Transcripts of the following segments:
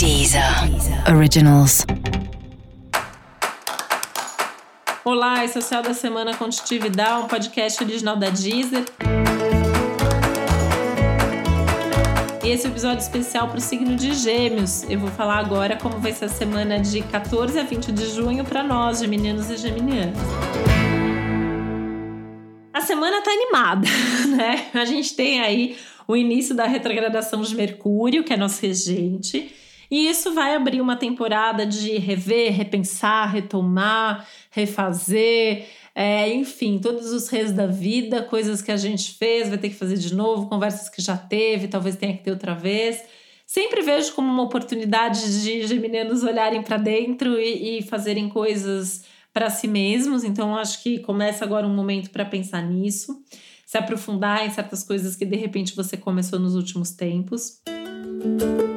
Deezer Originals. Olá, esse é o Céu da Semana Contitividade, um podcast original da Deezer. Esse é episódio especial para o signo de Gêmeos. Eu vou falar agora como vai ser a semana de 14 a 20 de junho para nós, geminianos e geminianas. A semana tá animada, né? A gente tem aí o início da retrogradação de Mercúrio, que é nosso regente, e isso vai abrir uma temporada de rever, repensar, retomar, refazer, é, enfim, todos os reis da vida, coisas que a gente fez, vai ter que fazer de novo, conversas que já teve, talvez tenha que ter outra vez. Sempre vejo como uma oportunidade de geminianos olharem para dentro e, e fazerem coisas para si mesmos. Então, acho que começa agora um momento para pensar nisso, se aprofundar em certas coisas que de repente você começou nos últimos tempos. aspectos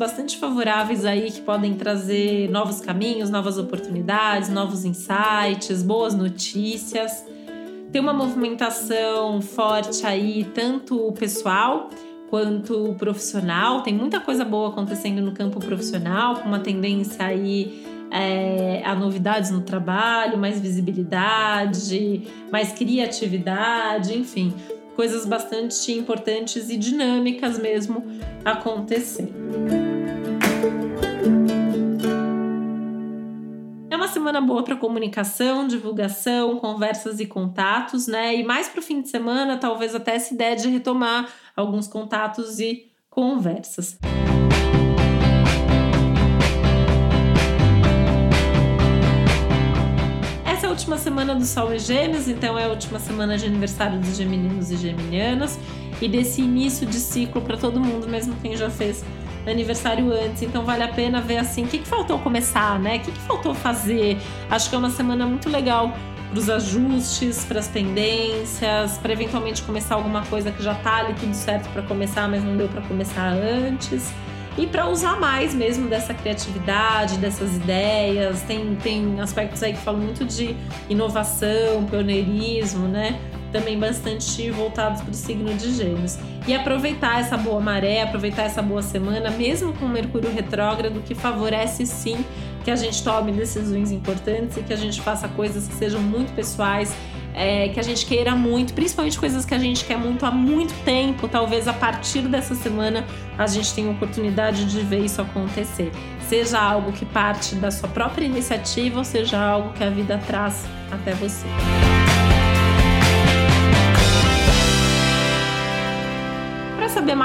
bastante favoráveis aí que podem trazer novos caminhos, novas oportunidades, novos insights, boas notícias. Tem uma movimentação forte aí, tanto pessoal quanto profissional. Tem muita coisa boa acontecendo no campo profissional, com uma tendência aí é, a novidades no trabalho, mais visibilidade, mais criatividade, enfim coisas bastante importantes e dinâmicas mesmo acontecendo. Boa para comunicação, divulgação, conversas e contatos, né? E mais para o fim de semana, talvez até essa ideia de retomar alguns contatos e conversas. última semana do Sol em Gêmeos, então é a última semana de aniversário dos gemininos e geminianas e desse início de ciclo para todo mundo, mesmo quem já fez aniversário antes. Então vale a pena ver assim o que, que faltou começar, né? O que, que faltou fazer. Acho que é uma semana muito legal para os ajustes, para as pendências, para eventualmente começar alguma coisa que já tá ali tudo certo para começar, mas não deu para começar antes e para usar mais mesmo dessa criatividade, dessas ideias. Tem, tem aspectos aí que falam muito de inovação, pioneirismo, né? Também bastante voltados para o signo de Gêmeos. E aproveitar essa boa maré, aproveitar essa boa semana, mesmo com Mercúrio retrógrado, que favorece sim que a gente tome decisões importantes e que a gente faça coisas que sejam muito pessoais é, que a gente queira muito, principalmente coisas que a gente quer muito há muito tempo. Talvez a partir dessa semana a gente tenha oportunidade de ver isso acontecer. Seja algo que parte da sua própria iniciativa ou seja algo que a vida traz até você.